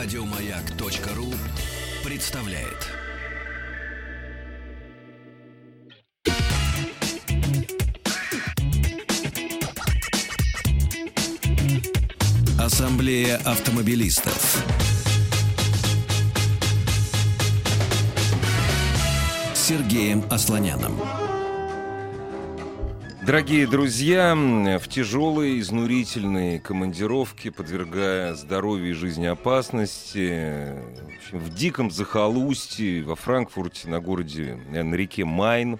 Радиомаяк.ру представляет. Ассамблея автомобилистов. Сергеем Асланяном. Дорогие друзья, в тяжелые, изнурительные командировки, подвергая здоровью и жизни опасности, в, общем, в диком захолустье во Франкфурте на городе, на реке Майн,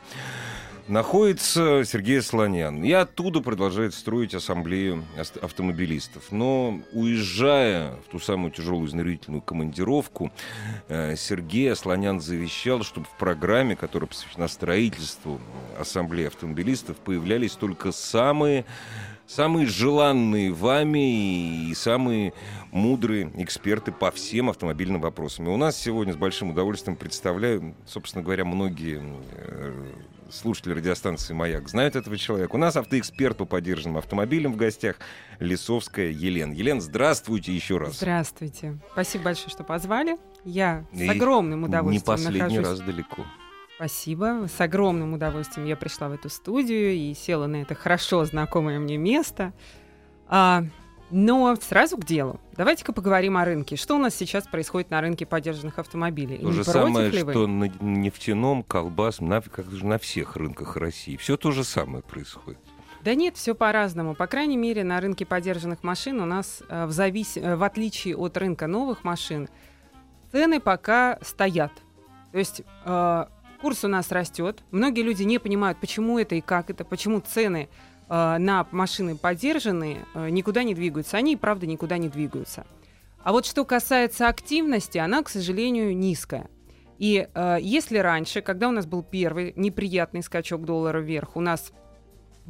находится Сергей Слонян. И оттуда продолжает строить ассамблею автомобилистов. Но уезжая в ту самую тяжелую изнурительную командировку, э, Сергей Слонян завещал, чтобы в программе, которая посвящена строительству ассамблеи автомобилистов, появлялись только самые самые желанные вами и самые мудрые эксперты по всем автомобильным вопросам. И у нас сегодня с большим удовольствием представляю, собственно говоря, многие э, слушатели радиостанции «Маяк» знают этого человека. У нас автоэксперт по поддержанным автомобилям в гостях Лисовская Елена. Елена, здравствуйте еще раз. Здравствуйте. Спасибо большое, что позвали. Я И с огромным удовольствием Не последний нахожусь... раз далеко. Спасибо. С огромным удовольствием я пришла в эту студию и села на это хорошо знакомое мне место. А, но сразу к делу. Давайте-ка поговорим о рынке. Что у нас сейчас происходит на рынке поддержанных автомобилей? То же самое, что на нефтяном, колбас, на, как же на всех рынках России. Все то же самое происходит. Да нет, все по-разному. По крайней мере, на рынке поддержанных машин у нас, э, в, завис... Э, в отличие от рынка новых машин, цены пока стоят. То есть э, курс у нас растет. Многие люди не понимают, почему это и как это, почему цены на машины поддержанные э, никуда не двигаются. Они, правда, никуда не двигаются. А вот что касается активности, она, к сожалению, низкая. И э, если раньше, когда у нас был первый неприятный скачок доллара вверх, у нас,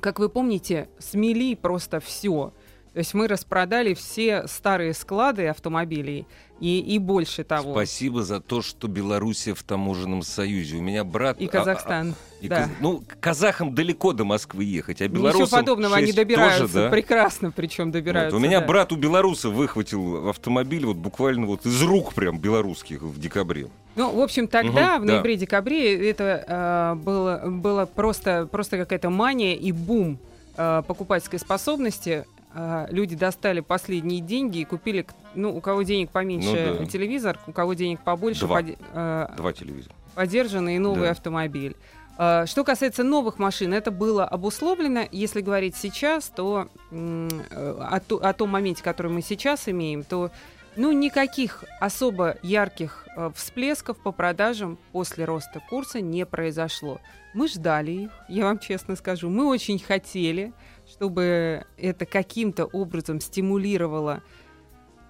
как вы помните, смели просто все. То есть мы распродали все старые склады автомобилей и, и больше того. Спасибо за то, что Белоруссия в таможенном союзе. У меня брат... И Казахстан. А, а, и да. Каз... Ну, казахам далеко до Москвы ехать, а белорусам Ничего подобного, они добираются тоже, да? прекрасно, причем добираются. Вот. У меня да. брат у белоруса выхватил автомобиль вот буквально вот из рук прям белорусских в декабре. Ну, в общем, тогда, угу, в ноябре-декабре, это э, было, было просто, просто какая-то мания и бум э, покупательской способности а, люди достали последние деньги и купили, ну, у кого денег поменьше ну, да. телевизор, у кого денег побольше Два, под, э, Два телевизора. Поддержанный и новый да. автомобиль. Э, что касается новых машин, это было обусловлено. Если говорить сейчас, то э, о, о том моменте, который мы сейчас имеем, то ну, никаких особо ярких э, всплесков по продажам после роста курса не произошло. Мы ждали их, я вам честно скажу. Мы очень хотели, чтобы это каким-то образом стимулировало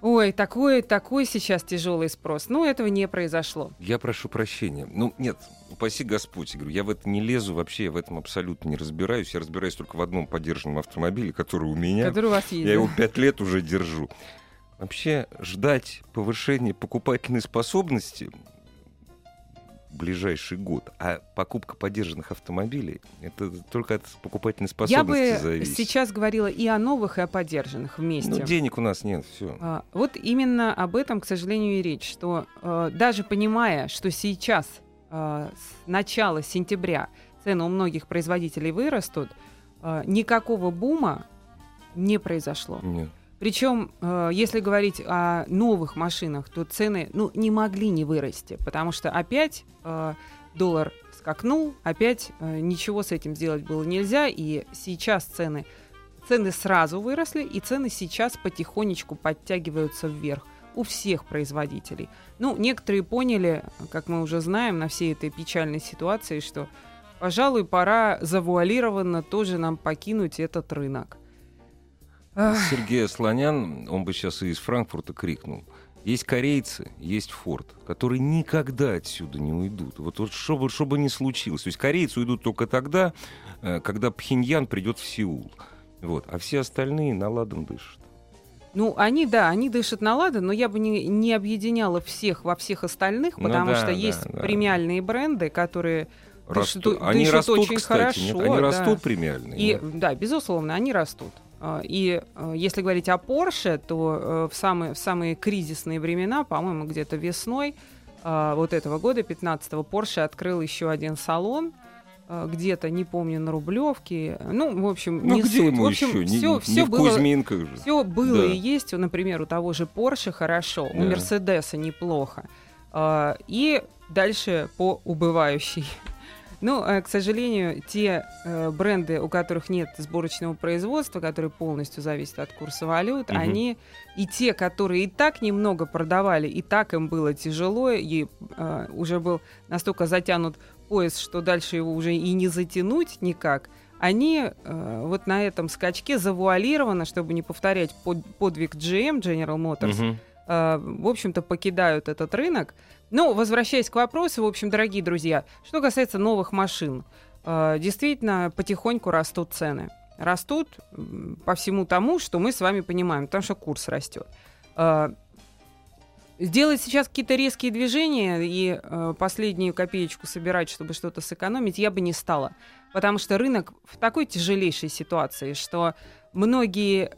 Ой, такой, такой сейчас тяжелый спрос. Но этого не произошло. Я прошу прощения. Ну, нет, упаси Господь. Я говорю, я в это не лезу вообще, я в этом абсолютно не разбираюсь. Я разбираюсь только в одном поддержанном автомобиле, который у меня. Который у вас есть. Я его пять лет уже держу. Вообще ждать повышения покупательной способности ближайший год. А покупка поддержанных автомобилей это только от покупательной способности Я бы зависит. сейчас говорила и о новых, и о поддержанных вместе. Ну, денег у нас нет, все. А, вот именно об этом, к сожалению, и речь, что а, даже понимая, что сейчас а, с начала сентября цены у многих производителей вырастут, а, никакого бума не произошло. Нет. Причем, э, если говорить о новых машинах, то цены ну, не могли не вырасти, потому что опять э, доллар скакнул, опять э, ничего с этим сделать было нельзя, и сейчас цены, цены сразу выросли, и цены сейчас потихонечку подтягиваются вверх у всех производителей. Ну, некоторые поняли, как мы уже знаем, на всей этой печальной ситуации, что, пожалуй, пора завуалированно тоже нам покинуть этот рынок. Сергей Слонян, он бы сейчас и из Франкфурта крикнул. Есть корейцы, есть Форд, которые никогда отсюда не уйдут. Вот, вот что, бы, что бы ни случилось. То есть корейцы уйдут только тогда, э, когда Пхеньян придет в Сеул. Вот. А все остальные на ладан дышат. Ну, они, да, они дышат на ладан, но я бы не, не объединяла всех во всех остальных, ну потому ну, да, что да, есть да. премиальные бренды, которые растут. Дышат, они дышат растут, очень кстати, хорошо. Нет? Они да. растут премиальные. И, да, безусловно, они растут. Э, И э, если говорить о Porsche, то э, в самые, в самые кризисные времена, по-моему, где-то весной э, вот этого года, 15-го, Porsche открыл еще один салон, где-то, не помню, на Рублевке. Ну, в общем, Ну не где суть. ему в общем, еще? Не, все, не все в было, Кузьминках же. все было Да. и есть, например, у того же Porsche хорошо, у Да. Мерседеса неплохо. А, И дальше по убывающей. Ну, э, к сожалению, те э, бренды, у которых нет сборочного производства, которые полностью зависят от курса валют, Мгм. они и те, которые и так немного продавали, и так им было тяжело, и э, уже был настолько затянут пояс, что дальше его уже и не затянуть никак, они э, вот на этом скачке завуалированно, чтобы не повторять под- подвиг GM, General Motors, Мгм. э, в общем-то, покидают этот рынок. Ну, возвращаясь к вопросу, в общем, дорогие друзья, что касается новых машин, э, действительно, потихоньку растут цены. Растут по всему тому, что мы с вами понимаем, потому что курс растет. Э, Сделать сейчас какие-то резкие движения и э, последнюю копеечку собирать, чтобы что-то сэкономить, я бы не стала. Потому что рынок в такой тяжелейшей ситуации, что многие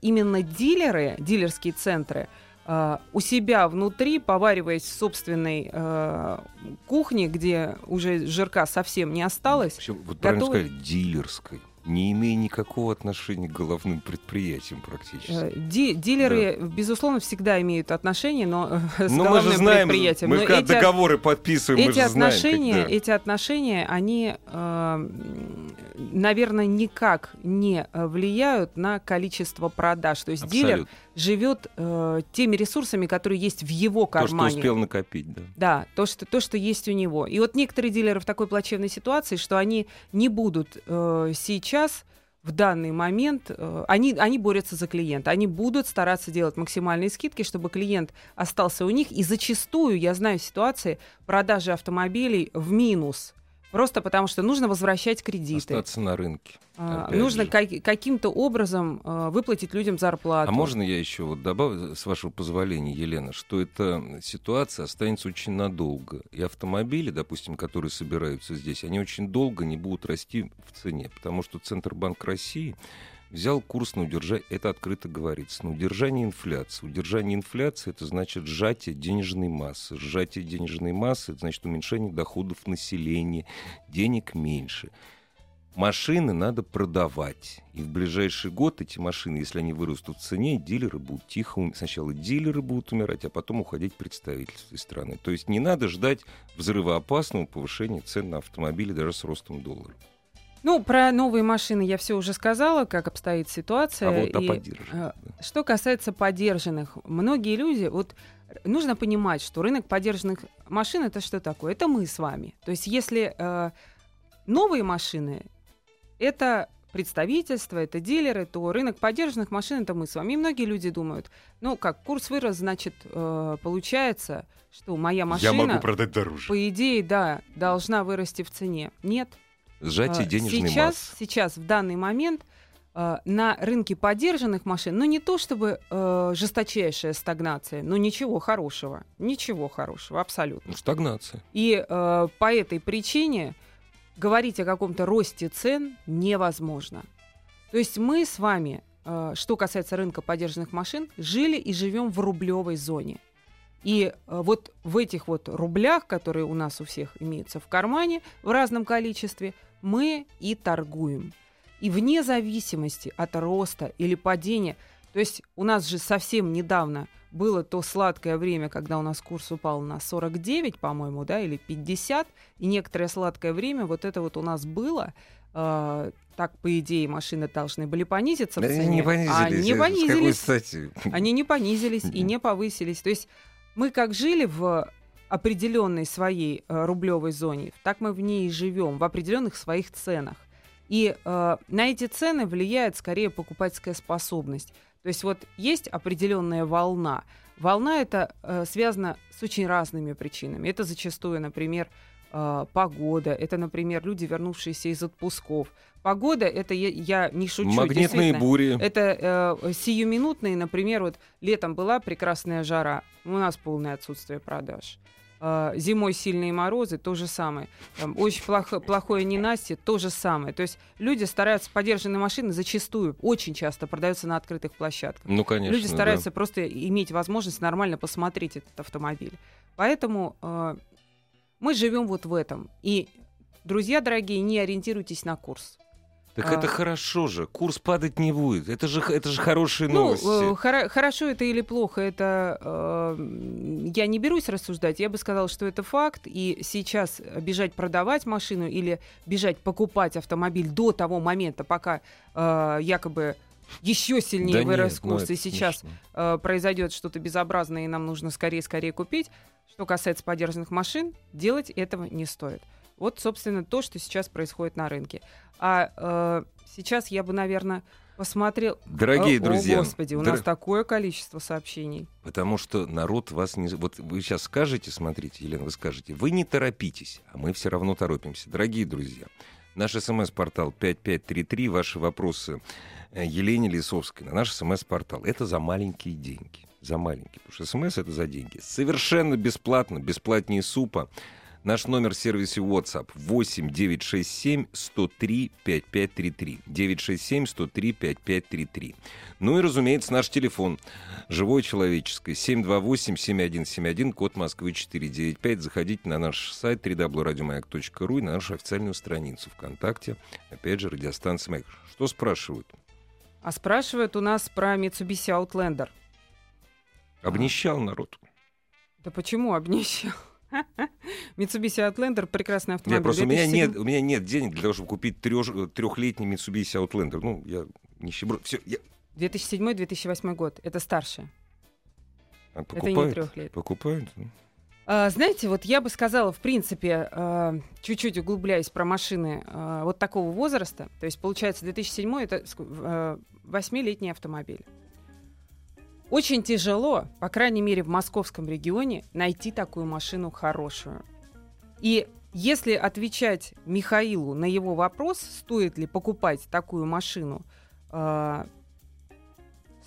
именно дилеры, дилерские центры, э, у себя внутри, повариваясь в собственной э, кухне, где уже жирка совсем не осталось, Причем, вот правильно готовы- сказали, дилерской. Не имея никакого отношения к головным предприятиям практически. э, ди- дилеры, безусловно, всегда имеют отношение, но э, с Ну, мы головным же знаем, предприятием. мы Но когда эти- договоры подписываем, мы эти же знаем, отношения, как- да. эти отношения, они, э, наверное, никак не э, влияют на количество продаж. То есть дилер Абсолютно. живет э, теми ресурсами, которые есть в его То, что кармане. успел накопить, да. Да, то что, то, что есть у него. И вот некоторые дилеры в такой плачевной ситуации, что они не будут э, сейчас в данный момент, э, они, они борются за клиента, они будут стараться делать максимальные скидки, чтобы клиент остался у них. И зачастую, я знаю ситуации, продажи автомобилей в минус. Просто потому что нужно возвращать кредиты. Остаться на рынке. А, нужно же. ка- каким-то образом э, выплатить людям зарплату. А можно я еще вот добавлю, с вашего позволения, Елена, что эта ситуация останется очень надолго. И автомобили, допустим, которые собираются здесь, они очень долго не будут расти в цене, потому что Центробанк России взял курс на удержание, это открыто говорится, на удержание инфляции. Удержание инфляции это значит сжатие денежной массы. Сжатие денежной массы это значит уменьшение доходов населения, денег меньше. Машины надо продавать. И в ближайший год эти машины, если они вырастут в цене, дилеры будут тихо... ум- Сначала дилеры будут умирать, а потом уходить представительство из страны. То есть не надо ждать взрывоопасного повышения цен на автомобили даже с ростом доллара. Ну, про новые машины я все уже сказала, как обстоит ситуация. А вот о И, э, Что касается поддержанных, многие люди, вот нужно понимать, что рынок поддержанных машин это что такое? Это мы с вами. То есть, если э, новые машины это представительство, это дилеры, то рынок поддержанных машин это мы с вами. И многие люди думают, ну как, курс вырос, значит, э, получается, что моя машина, продать дороже. по идее, да, должна вырасти в цене. Нет, Сжатие а, денежной сейчас, массы. сейчас, в данный момент, а, на рынке поддержанных машин, ну не то чтобы э, жесточайшая стагнация, но ничего хорошего. Ничего хорошего, абсолютно. Ну, стагнация. И э, по этой причине говорить о каком-то росте цен невозможно. То есть мы с вами, э, что касается рынка поддержанных машин, жили и живем в рублевой зоне. И э, вот в этих вот рублях, которые у нас у всех имеются в кармане в разном количестве, мы и торгуем. И вне зависимости от роста или падения, то есть у нас же совсем недавно было то сладкое время, когда у нас курс упал на 49, по-моему, да, или 50, и некоторое сладкое время вот это вот у нас было. э, так, по идее, машины должны были понизиться в Да, цене. не понизились. А не понизились. Они не понизились и не повысились. То есть мы как жили в определенной своей э, рублевой зоне, так мы в ней и живем, в определенных своих ценах. И э, на эти цены влияет скорее покупательская способность. То есть вот есть определенная волна. Волна это э, связано с очень разными причинами. Это зачастую, например, э, погода, это, например, люди, вернувшиеся из отпусков. Погода это я, я не шучу. Магнитные бури. Это э, сиюминутные, например, вот летом была прекрасная жара, у нас полное отсутствие продаж. э, зимой сильные морозы, то же самое. Там, очень плохо, плохое ненастье, то же самое. То есть люди стараются, подержанные машины зачастую, очень часто продаются на открытых площадках. Ну, конечно. Люди стараются да. просто иметь возможность нормально посмотреть этот автомобиль. Поэтому э, мы живем вот в этом. И, друзья дорогие, не ориентируйтесь на курс. Так а... это хорошо же, курс падать не будет. Это же, это же хорошие ну, новости. Ну, хор- хорошо это или плохо, это э, я не берусь рассуждать. Я бы сказала, что это факт. И сейчас бежать продавать машину или бежать покупать автомобиль до того момента, пока э, якобы еще сильнее да вырос нет, ну курс, и сейчас э, произойдет что-то безобразное, и нам нужно скорее-скорее купить. Что касается подержанных машин, делать этого не стоит. Вот, собственно, то, что сейчас происходит на рынке. А э, сейчас я бы, наверное, посмотрел. Дорогие о, друзья. О, Господи, у дор... нас такое количество сообщений. Потому что народ вас не... Вот вы сейчас скажете, смотрите, Елена, вы скажете, вы не торопитесь, а мы все равно торопимся. Дорогие друзья, наш смс-портал 5533, ваши вопросы э, Елене Лисовской на наш смс-портал. Это за маленькие деньги. За маленькие. Потому что смс это за деньги. Совершенно бесплатно, бесплатнее супа. Наш номер в сервисе WhatsApp 8 967 103 5533. 967 103 5533. Ну и, разумеется, наш телефон живой человеческий 728-7171, код Москвы 495. Заходите на наш сайт www.radiomayak.ru и на нашу официальную страницу ВКонтакте. Опять же, радиостанция Маяк. Что спрашивают? А спрашивают у нас про Mitsubishi Outlander. Обнищал народ. Да почему обнищал? Mitsubishi Outlander прекрасный автомобиль. Нет, просто у меня, нет, у меня нет денег для того, чтобы купить трех, трехлетний Mitsubishi Outlander. Ну, я нищеброд. Все, я... 2007-2008 год. Это старше. А покупают, Это не трехлетний. Покупают? А, знаете, вот я бы сказала, в принципе, а, чуть-чуть углубляясь про машины а, вот такого возраста, то есть, получается, 2007 это а, 8-летний автомобиль. Очень тяжело, по крайней мере в московском регионе, найти такую машину хорошую. И если отвечать Михаилу на его вопрос, стоит ли покупать такую машину, э,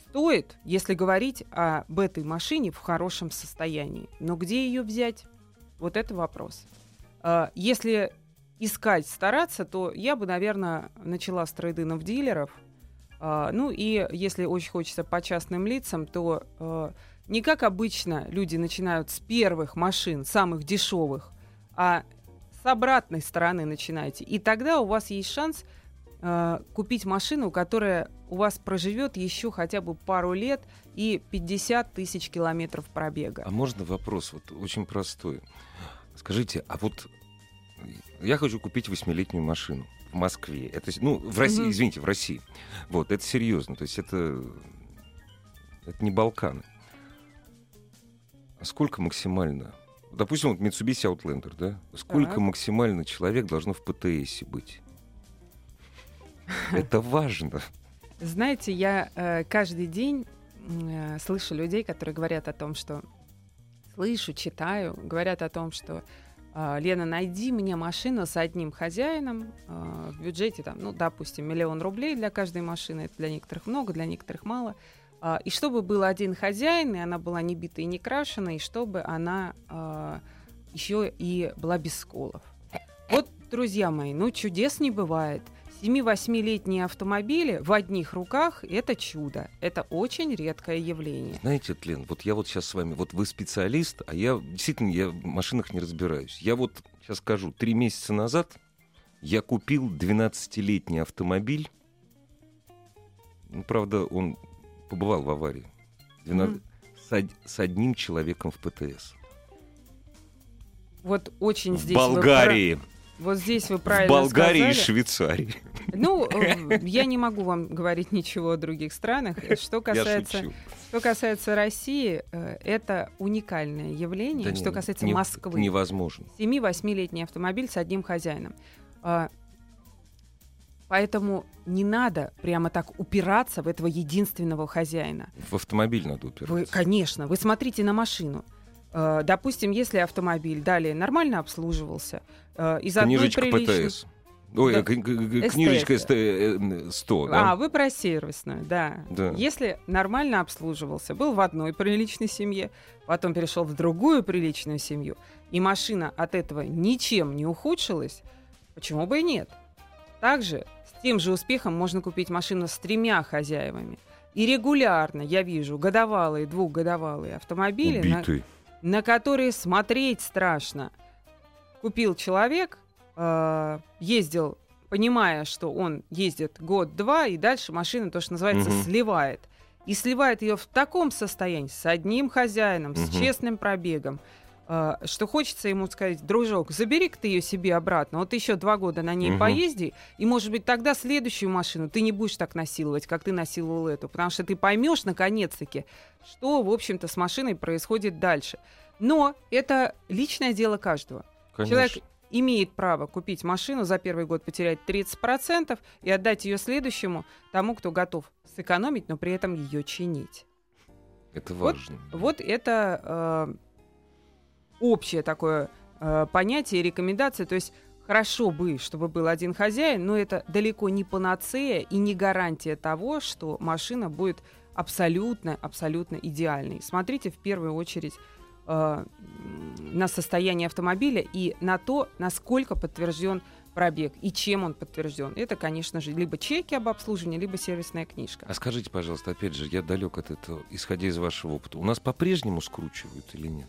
стоит, если говорить об этой машине в хорошем состоянии. Но где ее взять? Вот это вопрос. Э, если искать, стараться, то я бы, наверное, начала с трейдинов дилеров – ну и если очень хочется по частным лицам, то э, не как обычно люди начинают с первых машин, самых дешевых, а с обратной стороны начинаете. И тогда у вас есть шанс э, купить машину, которая у вас проживет еще хотя бы пару лет и 50 тысяч километров пробега. А можно вопрос вот очень простой? Скажите, а вот я хочу купить восьмилетнюю машину в Москве. Это, ну, в России, mm извините, в России. Вот, это серьезно. То есть это, это не Балканы. А сколько максимально? Допустим, вот Mitsubishi Outlander, да? Сколько так. максимально человек должно в ПТС быть? Это важно. Знаете, я э, каждый день э, слышу людей, которые говорят о том, что слышу, читаю, говорят о том, что Лена, найди мне машину с одним хозяином э, в бюджете, там, ну, допустим, миллион рублей для каждой машины. Это для некоторых много, для некоторых мало. Э, и чтобы был один хозяин, и она была не бита и не крашена, и чтобы она еще и была без сколов. Вот, друзья мои, ну, чудес не бывает. 7-8-летние автомобили в одних руках — это чудо. Это очень редкое явление. Знаете, Тлен, вот я вот сейчас с вами, вот вы специалист, а я действительно я в машинах не разбираюсь. Я вот сейчас скажу, три месяца назад я купил 12-летний автомобиль. Ну, правда, он побывал в аварии. 12... Mm. С, с одним человеком в ПТС. Вот очень в здесь... Болгарии. Вы вот здесь вы правильно В Болгарии сказали. и Швейцарии. Ну, э, я не могу вам говорить ничего о других странах. Что касается, что касается России, э, это уникальное явление. Да что нет, касается не, Москвы. Невозможно. 7-8-летний автомобиль с одним хозяином. А, поэтому не надо прямо так упираться в этого единственного хозяина. В автомобиль надо упираться. Вы, конечно. Вы смотрите на машину. Э, допустим, если автомобиль далее нормально обслуживался, из Книжечка одной приличной... ПТС. Ой, Да. книжечка СТ, э, 100, да? А, вы про сервисную, да. Да. Если нормально обслуживался, был в одной приличной семье, потом перешел в другую приличную семью, и машина от этого ничем не ухудшилась, почему бы и нет? Также с тем же успехом можно купить машину с тремя хозяевами. И регулярно я вижу годовалые, двухгодовалые автомобили, на, Убитый. На которые смотреть страшно. Купил человек, э, ездил, понимая, что он ездит год-два, и дальше машина, то, что называется, Мгм. сливает. И сливает ее в таком состоянии, с одним хозяином, с Мгм. честным пробегом, что хочется ему сказать, дружок, забери-ка ты ее себе обратно, вот еще два года на ней Мгм. поезди, и, может быть, тогда следующую машину ты не будешь так насиловать, как ты насиловал эту, потому что ты поймешь, наконец-таки, что, в общем-то, с машиной происходит дальше. Но это личное дело каждого. Конечно. Человек имеет право купить машину, за первый год потерять 30% и отдать ее следующему, тому, кто готов сэкономить, но при этом ее чинить. Это вот- важно. Вот это э, общее такое э, понятие, рекомендация. То есть хорошо бы, чтобы был один хозяин, но это далеко не панацея и не гарантия того, что машина будет абсолютно, абсолютно идеальной. Смотрите в первую очередь э, на состояние автомобиля и на то, насколько подтвержден пробег и чем он подтвержден. Это, конечно же, либо чеки об обслуживании, либо сервисная книжка. А скажите, пожалуйста, опять же, я далек от этого, исходя из вашего опыта. У нас по-прежнему скручивают или нет?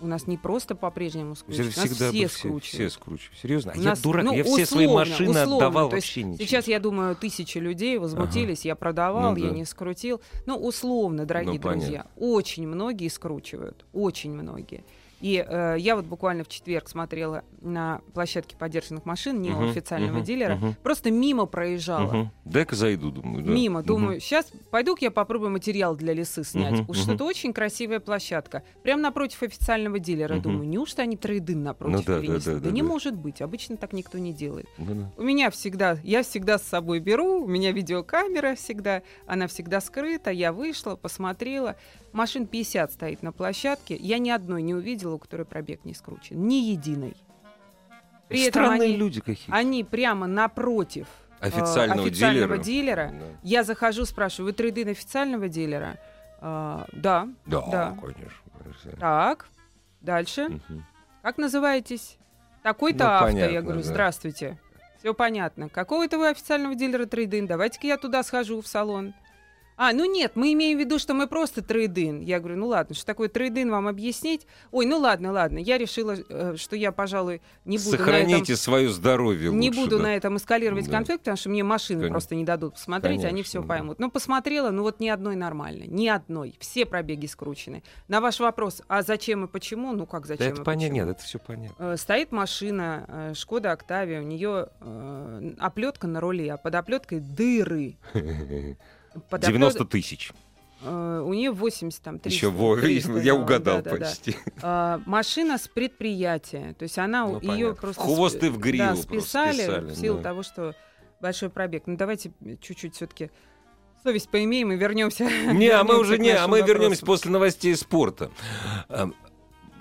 У нас не просто по-прежнему скручивают, у нас Всегда все бы все, скручивают. Серьезно? А У я нас, дурак, ну, я все свои условно, машины условно. отдавал То вообще ничего. Сейчас, я думаю, тысячи людей возмутились, я продавал, Ну я да. не скрутил. Ну, условно, дорогие Ну, понятно. друзья, очень многие скручивают, очень многие. И э, я вот буквально в четверг смотрела на площадке подержанных машин не у официального мгм, дилера, мгм. просто мимо проезжала. Мгм. Дай-ка зайду, думаю. да. Мимо, Мгм. думаю, сейчас пойду-ка я попробую материал для лесы снять. Мгм, Уж мгм. что-то очень красивая площадка. Прямо напротив официального дилера. Мгм. Думаю, неужто они трейдин напротив Ну да, да, перенесли? да, да, не да. может быть. Обычно так никто не делает. Да-да. У меня всегда, я всегда с собой беру, у меня видеокамера всегда, она всегда скрыта, я вышла, посмотрела. Машин 50 стоит на площадке, я ни одной не увидела, у которой пробег не скручен, ни единой. При этом Странные они, люди какие они прямо напротив э, Официального, официального дилера. дилера. Да. Я захожу, спрашиваю, вы трейдин официального дилера? А, да. Да, Да. конечно. Так, дальше. Мгм. Как называетесь? Такой-то Ну, авто. понятно, я говорю, да. здравствуйте. Все понятно. Какого это вы официального дилера трейдин? Давайте-ка я туда схожу в салон. А, ну нет, мы имеем в виду, что мы просто трейдин. Я говорю, ну ладно, что такое трейдин, вам объяснить? Ой, ну ладно, ладно. Я решила, э, что я, пожалуй, не буду на этом... Сохраните свое здоровье Не лучше, буду да. на этом эскалировать Да. конфликт, потому что мне машины Конечно. просто не дадут посмотреть, они Конечно, все да. поймут. Ну, посмотрела, ну вот ни одной нормальной, ни одной. Все пробеги скручены. На ваш вопрос, а зачем и почему? Ну как Да зачем это и понятно, нет, это все понятно. Э, Стоит машина э, Шкода Октавия, у нее оплетка на руле, а под оплеткой дыры. Под 90 тысяч. Э, у нее 80 там 300. Еще во, 300, я да, угадал да, да, да. почти. А, машина с предприятия. То есть она Ну, ее просто Хвост спи- и в гриву да, списали, списали, в силу да. того, что большой пробег. Ну давайте чуть-чуть все-таки совесть поимеем и вернемся. Не, а мы уже не, а мы вернемся после. после новостей спорта.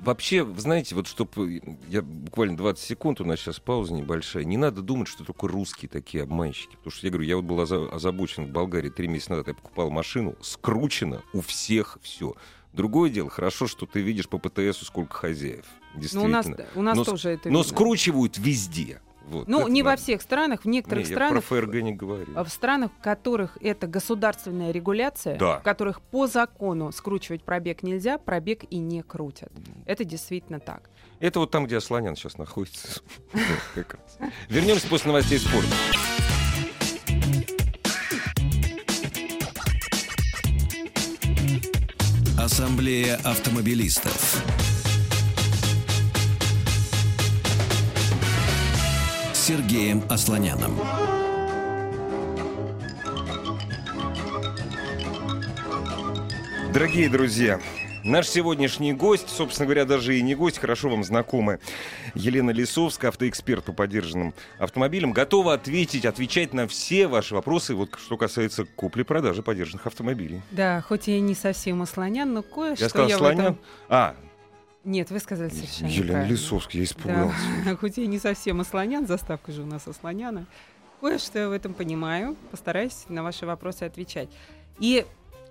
Вообще, вы знаете, вот чтобы я буквально 20 секунд, у нас сейчас пауза небольшая, не надо думать, что только русские такие обманщики. Потому что я говорю, я вот был оза- озабочен в Болгарии три месяца назад, я покупал машину, скручено у всех все. Другое дело, хорошо, что ты видишь по ПТСу сколько хозяев. Ну, у Действительно. нас, у нас Но тоже это Но видно. скручивают везде. Вот, Ну, не во надо. всех странах, в Не, некоторых я странах. про ФРГ не говорю. а В странах, в которых это государственная регуляция, Да. в которых по закону скручивать пробег нельзя, пробег и не крутят. Это действительно так. Это вот там, где Асланян сейчас находится. Вернемся после новостей спорта. Ассамблея автомобилистов. Сергеем Асланяном. Дорогие друзья, наш сегодняшний гость, собственно говоря, даже и не гость, хорошо вам знакомая, Елена Лисовская, автоэксперт по поддержанным автомобилям, готова ответить, отвечать на все ваши вопросы, вот что касается купли-продажи поддержанных автомобилей. Да, хоть я и не совсем ослонян, но кое-что Я сказал, я в Слонян? этом... А, Нет, вы сказали совершенно Елена правильно. Лисовская, я испугался. Да. Хоть я не совсем ослонян, заставка же у нас ослоняна. Кое-что я в этом понимаю. Постараюсь на ваши вопросы отвечать. И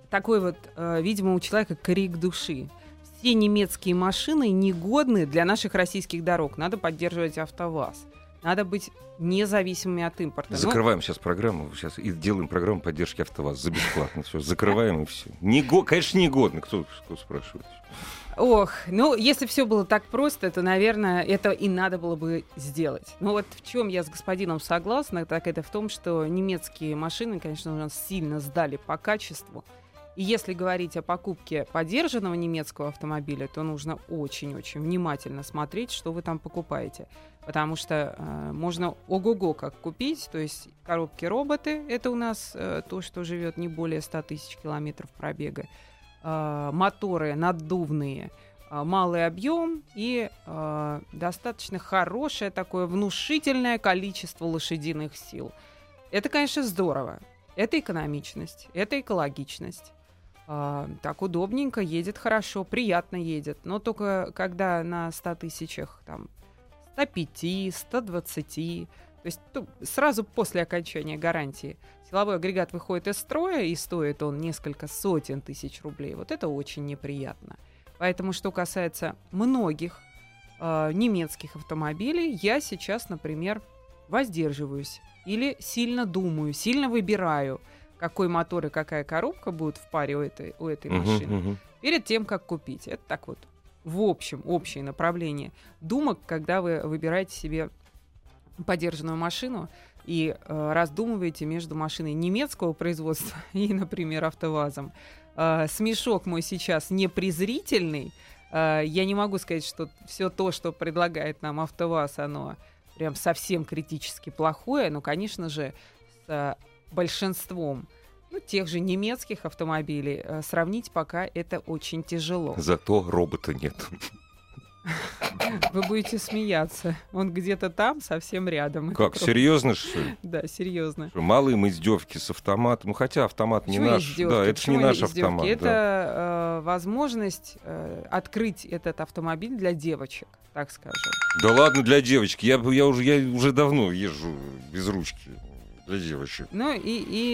такой вот, э, видимо, у человека крик души. Все немецкие машины негодны для наших российских дорог. Надо поддерживать АвтоВАЗ. Надо быть независимыми от импорта. Ну, Закрываем сейчас программу, сейчас и делаем программу поддержки АвтоВАЗ за бесплатно. Все, закрываем и все. Не Конечно, негодно, кто, кто спрашивает. Ох, ну, если все было так просто, то, наверное, это и надо было бы сделать. Но вот в чем я с господином согласна, так это в том, что немецкие машины, конечно, у нас сильно сдали по качеству. И если говорить о покупке подержанного немецкого автомобиля, то нужно очень-очень внимательно смотреть, что вы там покупаете. Потому что э, можно ого-го как купить, то есть коробки роботы, это у нас э, то, что живет не более 100 тысяч километров пробега, э, моторы наддувные, э, малый объем и э, достаточно хорошее такое внушительное количество лошадиных сил. Это, конечно, здорово. Это экономичность, это экологичность. А, так удобненько, едет хорошо, приятно едет. Но только когда на 100 тысячах, там, 105, 120, то есть ну, сразу после окончания гарантии силовой агрегат выходит из строя, и стоит он несколько сотен тысяч рублей. Вот это очень неприятно. Поэтому, что касается многих э, немецких автомобилей, я сейчас, например, воздерживаюсь или сильно думаю, сильно выбираю, какой мотор и какая коробка будут в паре у этой, у этой Мгм, машины, мгм. перед тем, как купить. Это так вот, в общем, общее направление думок, когда вы выбираете себе подержанную машину и э, раздумываете между машиной немецкого производства и, например, АвтоВАЗом. Э, смешок мой сейчас не презрительный. Э, я не могу сказать, что все то, что предлагает нам АвтоВАЗ, оно прям совсем критически плохое, но, конечно же, с э, большинством ну, тех же немецких автомобилей э, сравнить пока это очень тяжело. Зато робота нет. Вы будете смеяться. Он где-то там, совсем рядом. Как, серьезно, что ли? Да, серьезно. Что, Малые мы издевки с автоматом. Ну, хотя автомат не наш. издевки? Да, это не наш издевки? автомат. Это да. э, возможность э, открыть этот автомобиль для девочек, так скажем. Да ладно для девочки. Я, я, уже, я уже давно езжу без ручки для девочек. Ну и,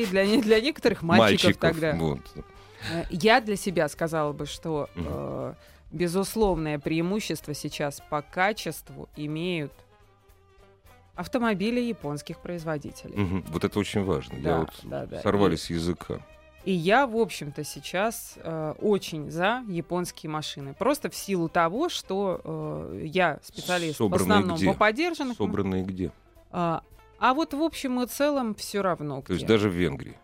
и для, для некоторых мальчиков, тогда. Вот. Э, Я для себя сказала бы, что э, безусловное преимущество сейчас по качеству имеют автомобили японских производителей. Мгм. Вот это очень важно. Да, я вот да, да. сорвали И- с языка. И я, в общем-то, сейчас э, очень за японские машины. Просто в силу того, что э, я специалист Собранные в основном где? по подержанных. м- Собранные где? А, а вот в общем и целом все равно. То есть даже в Венгрии.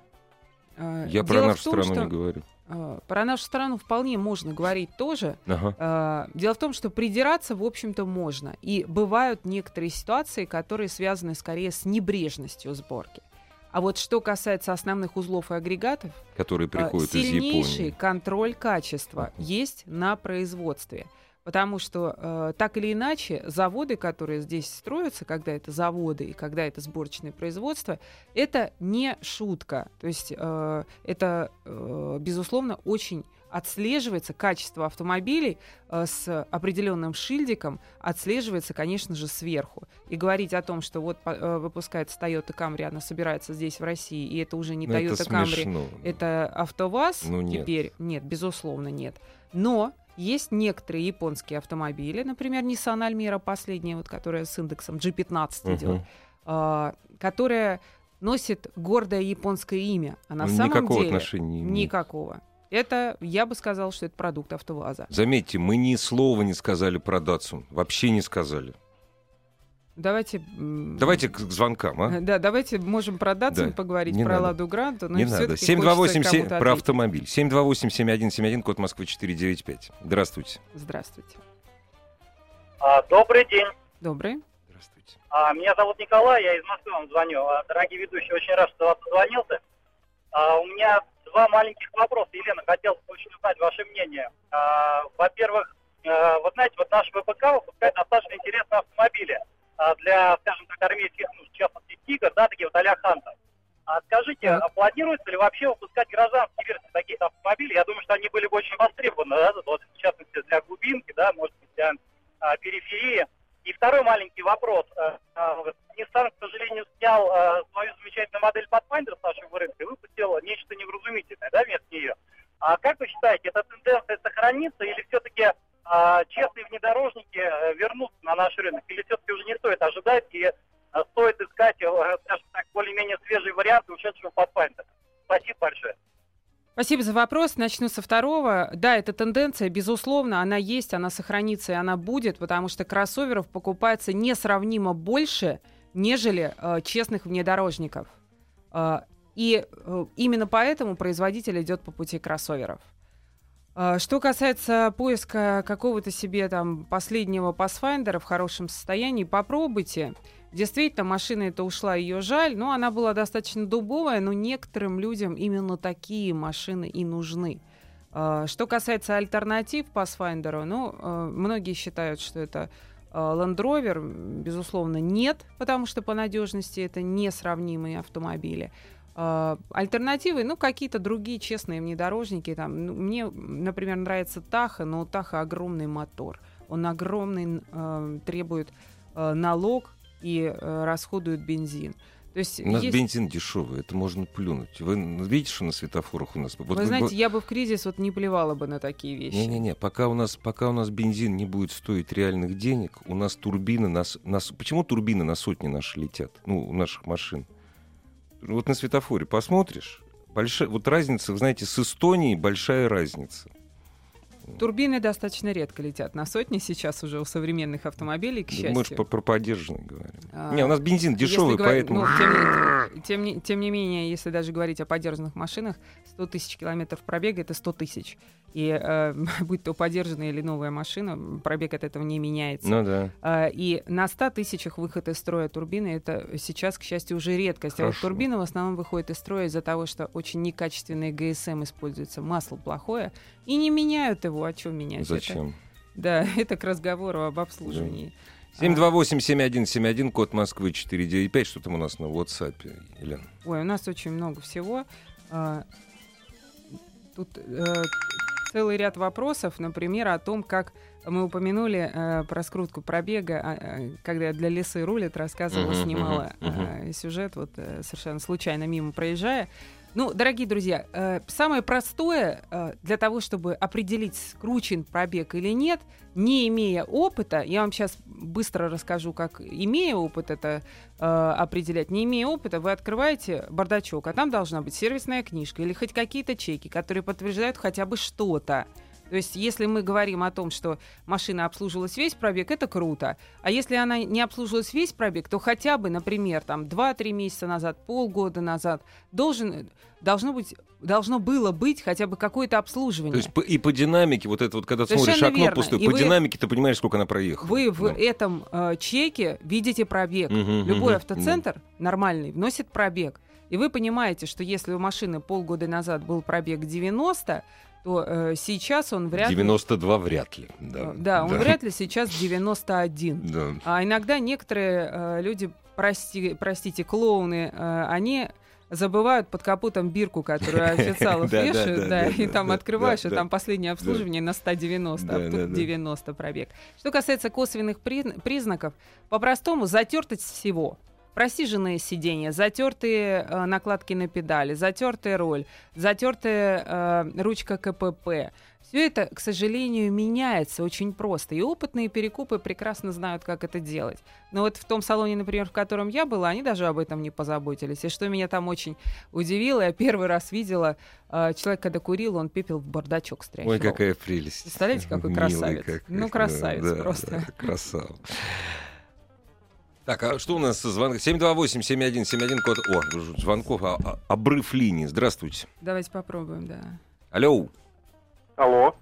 Э, Я про нашу том, страну что, не говорю. Э, про нашу страну вполне можно говорить тоже. Ага. Э, Дело в том, что придираться, в общем-то, можно. И бывают некоторые ситуации, которые связаны скорее с небрежностью сборки. А вот что касается основных узлов и агрегатов, Которые э, приходят из сильнейший Японии. контроль качества Мгм. есть на производстве. Потому что э, так или иначе заводы, которые здесь строятся, когда это заводы и когда это сборочное производство, это не шутка. То есть э, это, э, безусловно, очень отслеживается качество автомобилей э, с определенным шильдиком, отслеживается, конечно же, сверху. И говорить о том, что вот э, выпускается Toyota Camry, она собирается здесь, в России, и это уже не Ну, это Toyota Camry, смешно. это АвтоВАЗ Ну, нет. теперь? Нет, безусловно, нет. Но есть некоторые японские автомобили, например, Nissan Almera последняя, вот, которая с индексом G15 идет, Мгм. а, которая носит гордое японское имя. А на самом Никакого деле отношения не имеет. никакого. Это, я бы сказала, что это продукт АвтоВАЗа. Заметьте, мы ни слова не сказали про Датсун. Вообще не сказали. Давайте... Давайте к звонкам, а? Да, давайте можем про Датсун Да, поговорить, не про надо. Ладу Гранту, но не надо. всё-таки 728 хочется кому-то про автомобиль. 728-7171, код Москвы 495. Здравствуйте. Здравствуйте. А, Добрый день. Добрый. Здравствуйте. А, Меня зовут Николай, я из Москвы вам звоню. А, Дорогие ведущие, очень рад, что вас позвонился. А, У меня два маленьких вопроса. Елена, хотел бы очень узнать ваше мнение. А, Во-первых, э, вы знаете, вот наш ВПК выпускает достаточно интересные автомобили а, а для, скажем так, армейских нужд, в частности, «Тигр», да, такие вот а-ля «Хантер». А скажите, а планируется ли вообще выпускать гражданские версии таких автомобилей? Я думаю, что они были бы очень востребованы, да, вот, в частности, для глубинки, да, может быть, для а, периферии. И второй маленький вопрос. А, а, Nissan, к сожалению, снял свою замечательную модель Pathfinder с нашего рынка и выпустил нечто невразумительное, да, вместо нее. А как вы считаете, эта тенденция сохранится или все-таки а, честные внедорожники э, вернутся на наш рынок? Или все-таки уже не стоит ожидать и а, стоит искать, э, скажем так, более-менее свежие варианты ушедшего Pathfinder? Спасибо большое. Спасибо за вопрос. Начну со второго. Да, эта тенденция, безусловно, она есть, она сохранится и она будет, потому что кроссоверов покупается несравнимо больше, нежели э, честных внедорожников. Э, и э, именно поэтому производитель идет по пути кроссоверов. Э, что касается поиска какого-то себе там последнего Pathfinder в хорошем состоянии, попробуйте. Действительно, машина эта ушла, ее жаль, но она была достаточно дубовая, но некоторым людям именно такие машины и нужны. А, что касается альтернатив Pathfinder, ну, а, многие считают, что это а, Land Rover, безусловно, нет, потому что по надежности это несравнимые автомобили. Альтернативы, ну, какие-то другие честные внедорожники. Там, ну, мне, например, нравится Таха, но у Таха огромный мотор. Он огромный, э, требует э, налог, и э, расходуют бензин. То есть у нас есть... бензин дешевый, это можно плюнуть. Вы видите, что на светофорах у нас... Вот вы знаете, я бы в кризис вот не плевала бы на такие вещи. Не-не-не, пока у нас, пока у нас бензин не будет стоить реальных денег, у нас турбины... Нас, нас... Почему турбины на сотни наши летят? Ну, у наших машин. Вот на светофоре посмотришь, большая... вот разница, вы знаете, с Эстонией большая разница. Турбины достаточно редко летят на сотни сейчас уже у современных автомобилей, к счастью. Мы же про поддержанные говорим. А, не, у нас бензин дешевый, говорить, поэтому... Ну, тем, тем, тем, тем не менее, если даже говорить о поддержанных машинах, 100 тысяч километров пробега — это 100 тысяч. И э, будь то поддержанная или новая машина, пробег от этого не меняется. Ну да. Э, и на 100 тысячах выход из строя турбины — это сейчас, к счастью, уже редкость. Хорошо. А вот турбина в основном выходит из строя из-за того, что очень некачественный ГСМ используется, масло плохое, и не меняют его. О чем менять? Зачем? Это, да, это к разговору об обслуживании. Да. 728-7171, код Москвы 495. Что там у нас на WhatsApp, Елена? Ой, у нас очень много всего. А, тут э, целый ряд вопросов, например, о том, как мы упомянули э, про скрутку пробега, э, когда я для лесы рулит рассказывала, uh-huh, снимала uh-huh, uh-huh. сюжет, вот э, совершенно случайно мимо проезжая. Ну, дорогие друзья, э, самое простое э, для того, чтобы определить, скручен пробег или нет, не имея опыта, я вам сейчас быстро расскажу, как имея опыт это э, определять. Не имея опыта, вы открываете бардачок, а там должна быть сервисная книжка или хоть какие-то чеки, которые подтверждают хотя бы что-то. То есть, если мы говорим о том, что машина обслуживалась весь пробег, это круто. А если она не обслуживалась весь пробег, то хотя бы, например, там 2-3 месяца назад, полгода назад должен, должно быть должно было быть хотя бы какое-то обслуживание. То есть по, и по динамике, вот это вот, когда Совершенно смотришь окно верно. пустое, и по вы, динамике ты понимаешь, сколько она проехала. Вы в ну. этом э, чеке видите пробег. Угу, Любой угу, автоцентр угу. нормальный вносит пробег. И вы понимаете, что если у машины полгода назад был пробег 90, то э, сейчас он вряд 92 ли... вряд ли. Да, э, да он да. вряд ли сейчас 91. Да. А иногда некоторые э, люди, прости, простите, клоуны, э, они забывают под капотом бирку, которую официалов вешают, да, и там открываешь, и там последнее обслуживание на 190, а тут 90 пробег. Что касается косвенных признаков, по-простому затертость всего просиженные сиденья, затертые э, накладки на педали, затертая роль, затертая э, ручка КПП. Все это, к сожалению, меняется очень просто. И опытные перекупы прекрасно знают, как это делать. Но вот в том салоне, например, в котором я была, они даже об этом не позаботились. И что меня там очень удивило, я первый раз видела, э, человек, когда курил, он пепел в бардачок стряхивал. Ой, какая прелесть. Представляете, какой Милый, красавец? Как, ну, красавец да, просто. Да, красава. Так, а что у нас со звонком? 728-7171, код... О, звонков, а, а, обрыв линии. Здравствуйте. Давайте попробуем, да. Алло. Алло.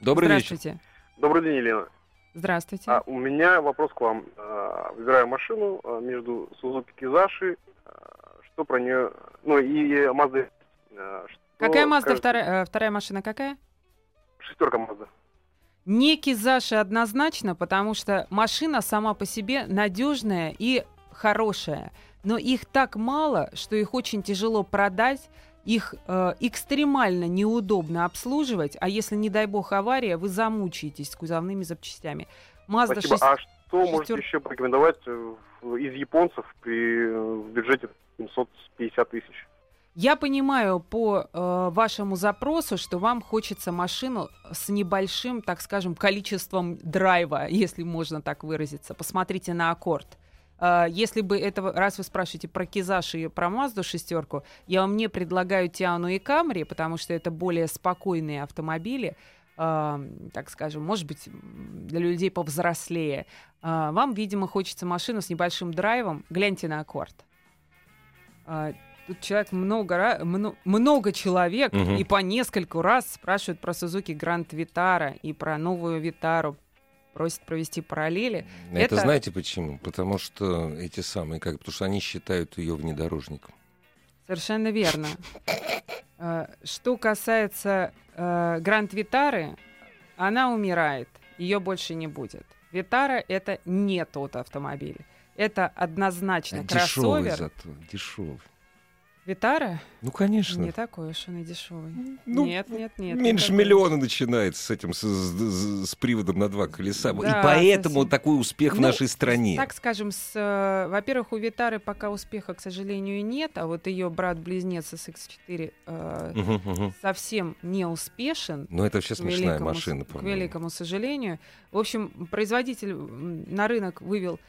Добрый Здравствуйте. вечер. Добрый день, Елена. Здравствуйте. А, у меня вопрос к вам. А, выбираю машину а, между Suzuki Kizashi, а, что про нее... Ну, и Mazda. А, какая Mazda вторая, э, вторая машина какая? Шестерка Mazda. Не Кизаши однозначно, потому что машина сама по себе надежная и хорошая. Но их так мало, что их очень тяжело продать, их э, экстремально неудобно обслуживать, а если, не дай бог, авария, вы замучаетесь с кузовными запчастями. Mazda Спасибо. 6... А что Шестер... можете еще порекомендовать э, из японцев при э, в бюджете 750 тысяч? Я понимаю по э, вашему запросу, что вам хочется машину с небольшим, так скажем, количеством драйва, если можно так выразиться. Посмотрите на аккорд. Э, если бы этого, раз вы спрашиваете про Кизаш и про Мазду шестерку, я вам не предлагаю Тиану и Камри, потому что это более спокойные автомобили, э, так скажем, может быть, для людей повзрослее. Э, вам, видимо, хочется машину с небольшим драйвом. Гляньте на аккорд. Тут человек много, много человек Мгм. и по нескольку раз спрашивают про Сузуки Гранд Витара и про новую Витару. Просят провести параллели. Это, Это- знаете почему? Потому что эти самые, как, потому что они считают ее внедорожником. Совершенно верно. Э, Что касается э, Гранд Витары, она умирает, ее больше не будет. Витара это не тот автомобиль. Это однозначно А дешевый кроссовер. зато, дешевый. Витара Ну, конечно. не такой уж он и дешевый. Ну, нет, нет, нет. не Меньше такой. миллиона начинается с этим, с, с- с приводом на два колеса. Да, И поэтому совсем. такой успех в Ну, нашей стране. Так скажем, с, э, во-первых, у Витары пока успеха, к сожалению, нет, а вот ее брат-близнец SX4 э, Мгм, мгм. совсем не успешен. Но это вообще к смешная великому машина, К по-моему. великому сожалению. В общем, производитель на рынок вывел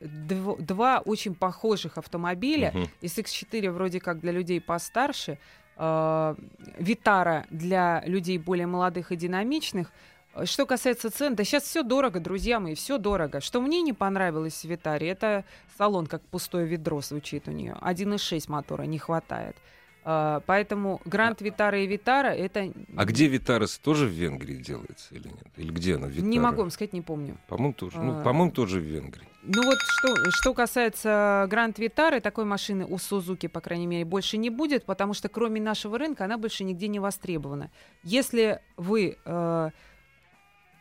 дво- два очень похожих автомобиля. Мгм. SX4 вроде как для людей постарше, э, Витара для людей более молодых и динамичных. Что касается цен, да сейчас все дорого, друзья мои, все дорого. Что мне не понравилось в Витаре, это салон как пустое ведро звучит у нее. 1.6 мотора не хватает. Э, Поэтому Гранд Витара и Витара это... А где Витарес тоже в Венгрии делается или нет? Или где она, Витара? Не могу вам сказать, не помню. По-моему, тоже. Ну, А. по-моему, тоже в Венгрии. Ну вот что, что касается Гранд Витары, такой машины у Сузуки, по крайней мере, больше не будет, потому что кроме нашего рынка она больше нигде не востребована. Если вы э,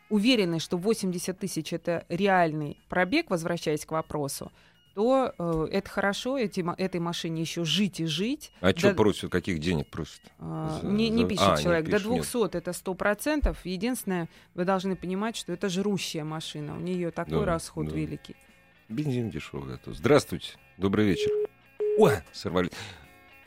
уверены, что 80 тысяч это реальный пробег, возвращаясь к вопросу, то э, это хорошо, эти, этой машине еще жить и жить. А что Да- просят? Каких денег просят? А, За- не, не за- пишет а, не человек. пишет, До нет. 200 это 100%. Единственное, вы должны понимать, что это жрущая машина. У нее такой Да, расход да. великий. Бензин дешевый. то. Здравствуйте. Добрый вечер. Ой, сорвали.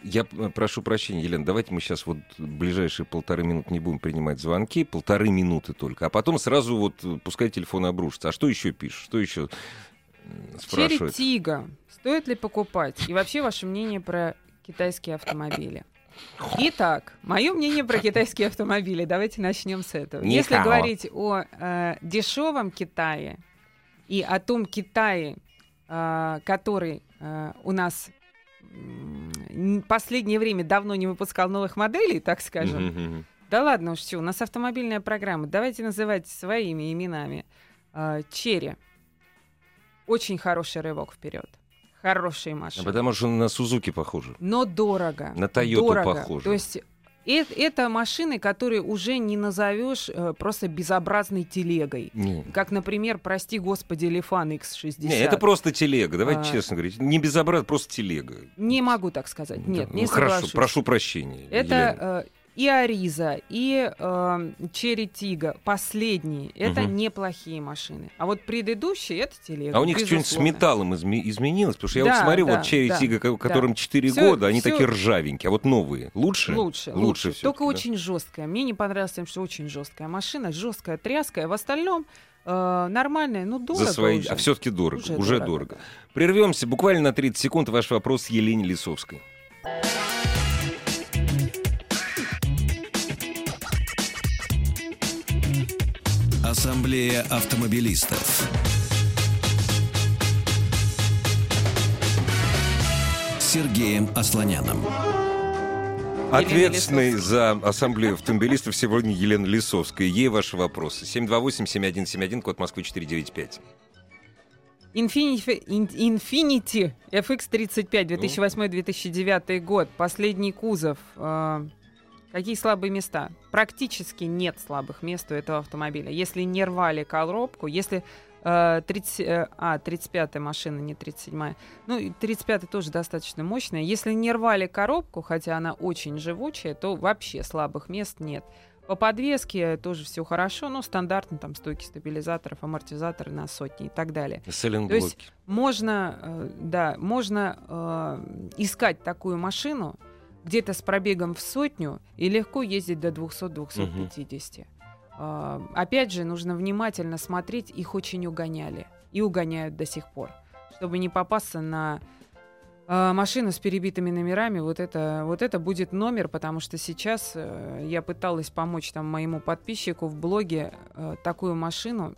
Я п- прошу прощения, Елена, давайте мы сейчас вот ближайшие полторы минуты не будем принимать звонки, полторы минуты только, а потом сразу вот э, пускай телефон обрушится. А что еще пишет? Что еще спрашивает? Черри Тига. Стоит ли покупать? И вообще ваше мнение про китайские автомобили? Итак, мое мнение про китайские автомобили. Давайте начнем с этого. Ни Если говорить о э, дешевом Китае и о том Китае, э, который э, у нас последнее время давно не выпускал новых моделей, так скажем, мгм. да ладно уж, все, у нас автомобильная программа. Давайте называть своими именами. А, Черри. Очень хороший рывок вперед. Хорошие А машины. потому что на Сузуки похоже. Но дорого. На Тойоту похоже. То есть э- это машины, которые уже не назовешь э, просто безобразной телегой. Не, Как, например, прости господи, Лифан X60. Не, это просто телега, давайте А. честно говорить. Не безобразно, просто телега. Не могу так сказать. Нет, Да, не ну, хорошо, соглашусь. прошу прощения. Елена. Это э, и Ариза, и э, Черри Тига, последние, это Мгм. неплохие машины. А вот предыдущие это телега. А у них что-нибудь с металлом изме- изменилось? Потому что я вот смотрю, да, вот Черри да, Тига, ко- да. которым 4 Всё- года, они всё- такие ржавенькие. А вот новые лучше? Лучше, Лучше лучше. Только да? очень жесткая. Мне не понравилось тем, что очень жесткая машина, жесткая, тряская. В остальном э, нормальная, ну дорого За свои... уже. А все-таки дорого. Уже, Уже дорого. дорого. Прервемся буквально на 30 секунд. Ваш вопрос Елене Лисовской. Ассамблея автомобилистов. Сергеем Асланяном. Ответственный за ассамблею автомобилистов сегодня Елена Лисовская. Ей ваши вопросы. 728-7171, код Москвы 495. Infiniti, Ин- Infiniti FX35 2008-2009 год. Последний кузов. Э, какие слабые места? Практически нет слабых мест у этого автомобиля. Если не рвали коробку, если э, 30, э, а, 35-я машина, не 37-я. Ну, и 35-я тоже достаточно мощная. Если не рвали коробку, хотя она очень живучая, то вообще слабых мест нет. По подвеске тоже все хорошо, но стандартно там стойки стабилизаторов, амортизаторы на сотни и так далее. То есть Селенблоки. можно, э, да, можно э, искать такую машину где-то с пробегом в сотню и легко ездить до 200-250. А, опять же, нужно внимательно смотреть, их очень угоняли и угоняют до сих пор, чтобы не попасться на а, машину с перебитыми номерами. Вот это, вот это будет номер, потому что сейчас э, я пыталась помочь там моему подписчику в блоге э, такую машину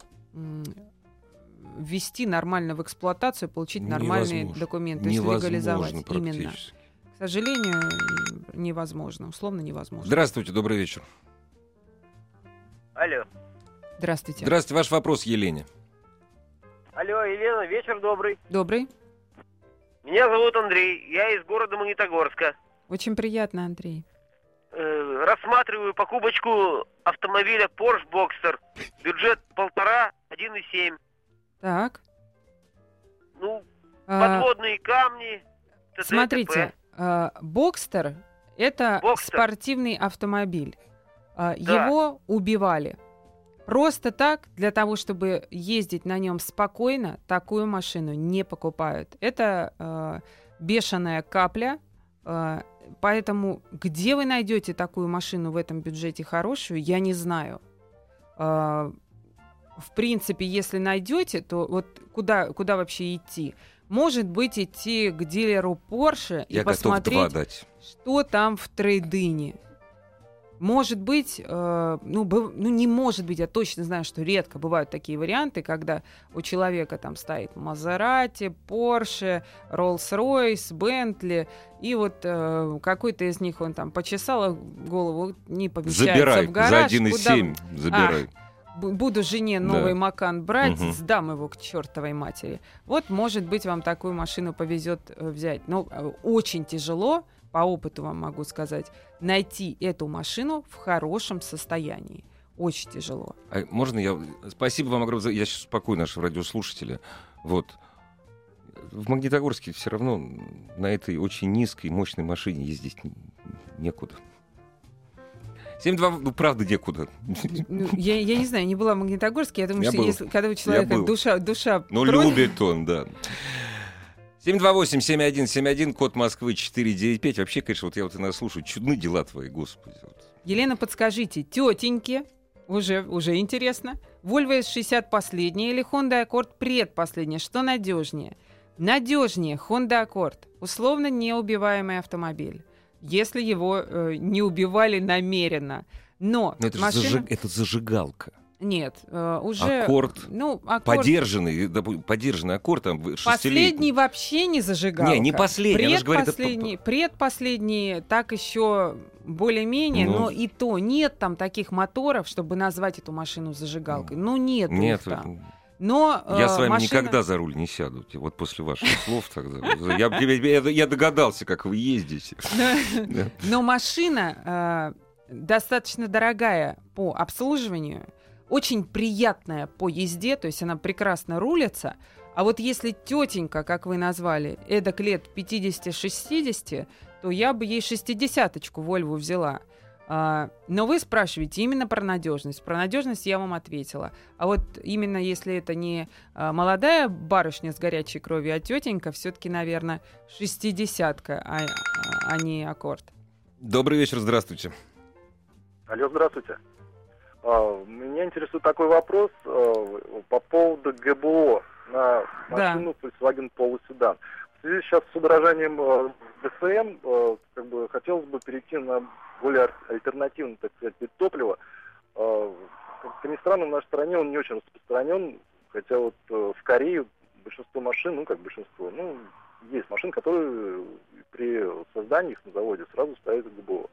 ввести нормально в эксплуатацию, получить нормальные Невозможно. документы, Невозможно легализовать. Именно. К сожалению, невозможно, условно невозможно. Здравствуйте, добрый вечер. Алло. Здравствуйте. Здравствуйте, ваш вопрос Елене. Алло, Елена, вечер добрый. Добрый. Меня зовут Андрей, я из города Магнитогорска. Очень приятно, Андрей. Э, рассматриваю покупочку автомобиля Porsche Boxster. Бюджет полтора, 1,7. Так. Ну, а, подводные камни. т.д. смотрите, т.п. а, Бокстер это Бокстер. спортивный автомобиль. А, Да. Его убивали. Просто так, для того, чтобы ездить на нем спокойно, такую машину не покупают. Это а, бешеная капля. а, поэтому где вы найдете такую машину в этом бюджете хорошую, я не знаю. А, в принципе, если найдете, то вот куда, куда вообще идти? Может быть, идти к дилеру Porsche и Я посмотреть, что там в трейдине. Может быть, э, ну, быв- ну, не может быть, я точно знаю, что редко бывают такие варианты, когда у человека там стоит Мазерати, Порше, Роллс-Ройс, Бентли, и вот э, какой-то из них он там почесал голову, не помещается Забирай в гараж. за 1,7. куда- Забирай. Бу- буду жене Да. новый Макан брать, Мгм. сдам его к чертовой матери. Вот, может быть, вам такую машину повезет э, взять. Но э, очень тяжело, по опыту вам могу сказать, найти эту машину в хорошем состоянии. Очень тяжело. А можно я... Спасибо вам огромное. Я сейчас успокою нашего радиослушателя. Вот. В Магнитогорске все равно на этой очень низкой, мощной машине ездить некуда. 7-2, ну правда некуда. Ну, я, я не знаю, не была в Магнитогорске. Я думаю, Я что был. если, когда у человека душа, душа Ну, против- любит он, да. 728-7171, код Москвы 495. Вообще, конечно, вот я вот иногда слушаю, чудны дела твои, господи. Елена, подскажите, тетеньки, уже, уже интересно, Volvo S60 последняя или Honda Accord предпоследняя? Что надежнее? Надежнее Honda Accord. Условно неубиваемый автомобиль. Если его э, не убивали намеренно. Но, Ну, это же машина... зажиг- это зажигалка. Нет, э, уже... Аккорд. Ну, аккорд... Подержанный, подержанный аккорд, там. Последний вообще не зажигалка. Не, не последний, она же говорит, это Предпоследний, предпоследний, так еще более-менее, Ну. но и то нет там таких моторов, чтобы назвать эту машину зажигалкой. Ну, нет, Нет, там. Но я э, с вами машина- никогда за руль не сяду. Вот после ваших слов тогда. Я, я- я догадался, как вы ездите. Но машина э, достаточно дорогая по обслуживанию, очень приятная по езде, то есть она прекрасно рулится. А вот если тетенька, как вы назвали, эдак лет 50-60, то я бы ей 60-очку Вольву взяла. А, но вы спрашиваете именно про надежность. Про надежность я вам ответила. А вот именно если это не а, молодая барышня с горячей кровью, а тетенька, все-таки, наверное, 60-ка, а, а- а не аккорд. Добрый вечер, здравствуйте. Алло, здравствуйте. Меня интересует такой вопрос по поводу ГБО на Да. машину Volkswagen Polo Sedan. Связи сейчас с удорожанием а, ДСМ, а, как бы хотелось бы перейти на более альтернативный, так сказать, вид топлива. А, Как ни странно, в нашей стране он не очень распространен, хотя вот э, в Корее большинство машин, ну как большинство, ну есть машин, которые при создании их на заводе сразу ставят ГБО.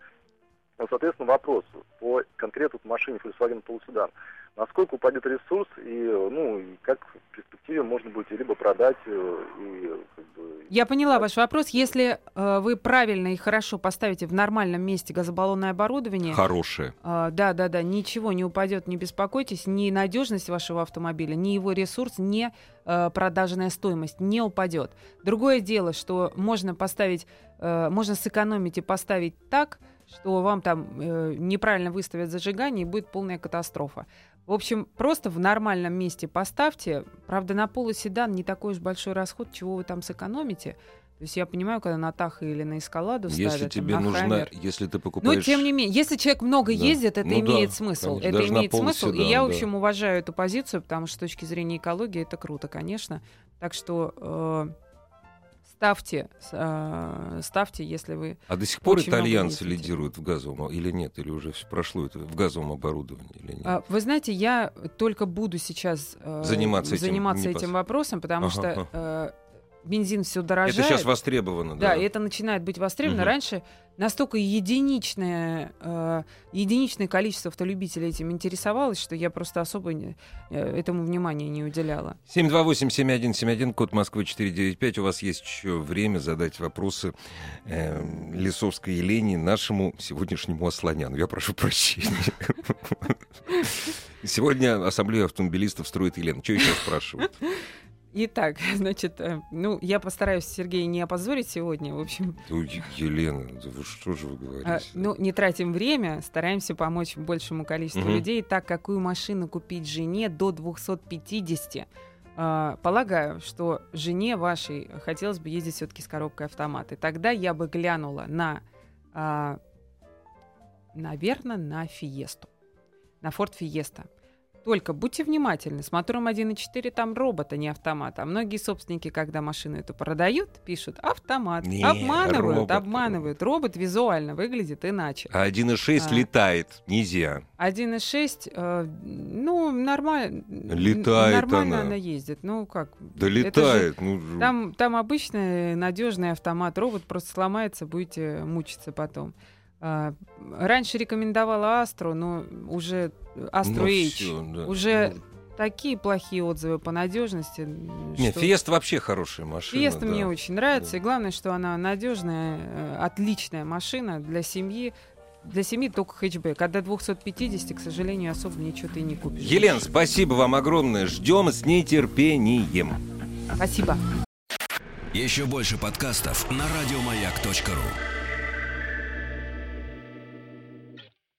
Ну, соответственно, вопрос по конкретно вот машине Volkswagen Sedan. Насколько упадет ресурс и, э, ну, и как в перспективе можно будет либо продать э, и как бы... Я поняла ваш вопрос. Если э, вы правильно и хорошо поставите в нормальном месте газобаллонное оборудование, Хорошее. а, да, да, да, ничего не упадет, не беспокойтесь, ни надежность вашего автомобиля, ни его ресурс, ни э, продажная стоимость не упадет. Другое дело, что можно поставить, э, можно сэкономить и поставить так, что вам там э, неправильно выставят зажигание и будет полная катастрофа. В общем, просто в нормальном месте поставьте. Правда, на полуседан не такой уж большой расход, чего вы там сэкономите. То есть я понимаю, когда на Таха или на Эскаладу Если ставят, там, тебе на нужна, Хаммер. если ты Но покупаешь... тем не менее, если человек много Да. ездит, это Ну имеет да, смысл. конечно, это имеет смысл. И полседан, я, в да. общем, уважаю эту позицию, потому что с точки зрения экологии это круто, конечно. Так что э, ставьте, э, ставьте, если вы А до сих пор итальянцы лидируют в газовом или нет? Или уже все прошло это в газовом оборудовании или нет? А, Вы знаете, я только буду сейчас э, Заниматься этим заниматься непос- этим вопросом, потому Ага, что э, бензин все дорожает. это сейчас востребовано, Да, да. и это начинает быть востребовано. Мгм. Раньше настолько единичное, э, единичное количество автолюбителей этим интересовалось, что я просто особо не- э, этому внимания не уделяла. 728-7171, код Москвы 495. У вас есть еще время задать вопросы э, Лисовской Елене, нашему сегодняшнему Асланяну. Я прошу прощения. Сегодня ассамблею автомобилистов строит Елена. Что еще спрашивают? Итак, значит, э, ну, я постараюсь Сергея не опозорить сегодня. В общем, Ну, Е- Елена, да вы что же вы говорите? А, ну, не тратим время, стараемся помочь большему количеству Мгм. людей. Так, какую машину купить жене до 250? А, полагаю, что жене вашей хотелось бы ездить все-таки с коробкой автомат. И тогда я бы глянула на, наверное, на Фиесту, на Форд Фиеста. Только будьте внимательны, с мотором 1.4 там робот, а не автомат. А многие собственники, когда машину эту продают, пишут автомат. Не, обманывают, робот. обманывают. Робот визуально выглядит иначе. А 1.6 А. летает, нельзя. 1.6, э, ну, нормально. Летает Нормально она. она ездит. Ну, как? Да это же- летает. ну, Там, там обычный надежный автомат. Робот просто сломается, будете мучиться потом. А, раньше рекомендовала Астру, но уже Астру ну, H. да. Уже Ну, такие плохие отзывы по надежности. Нет, что- Фиеста вообще хорошая машина. Фиеста да. мне очень нравится. Да. И главное, что она надежная, э, отличная машина для семьи. Для семьи только хэтчбэк. А до 250, к сожалению, особо ничего ты не купишь. Елена, спасибо вам огромное. Ждем с нетерпением. Спасибо. Еще больше подкастов на радиомаяк.ру.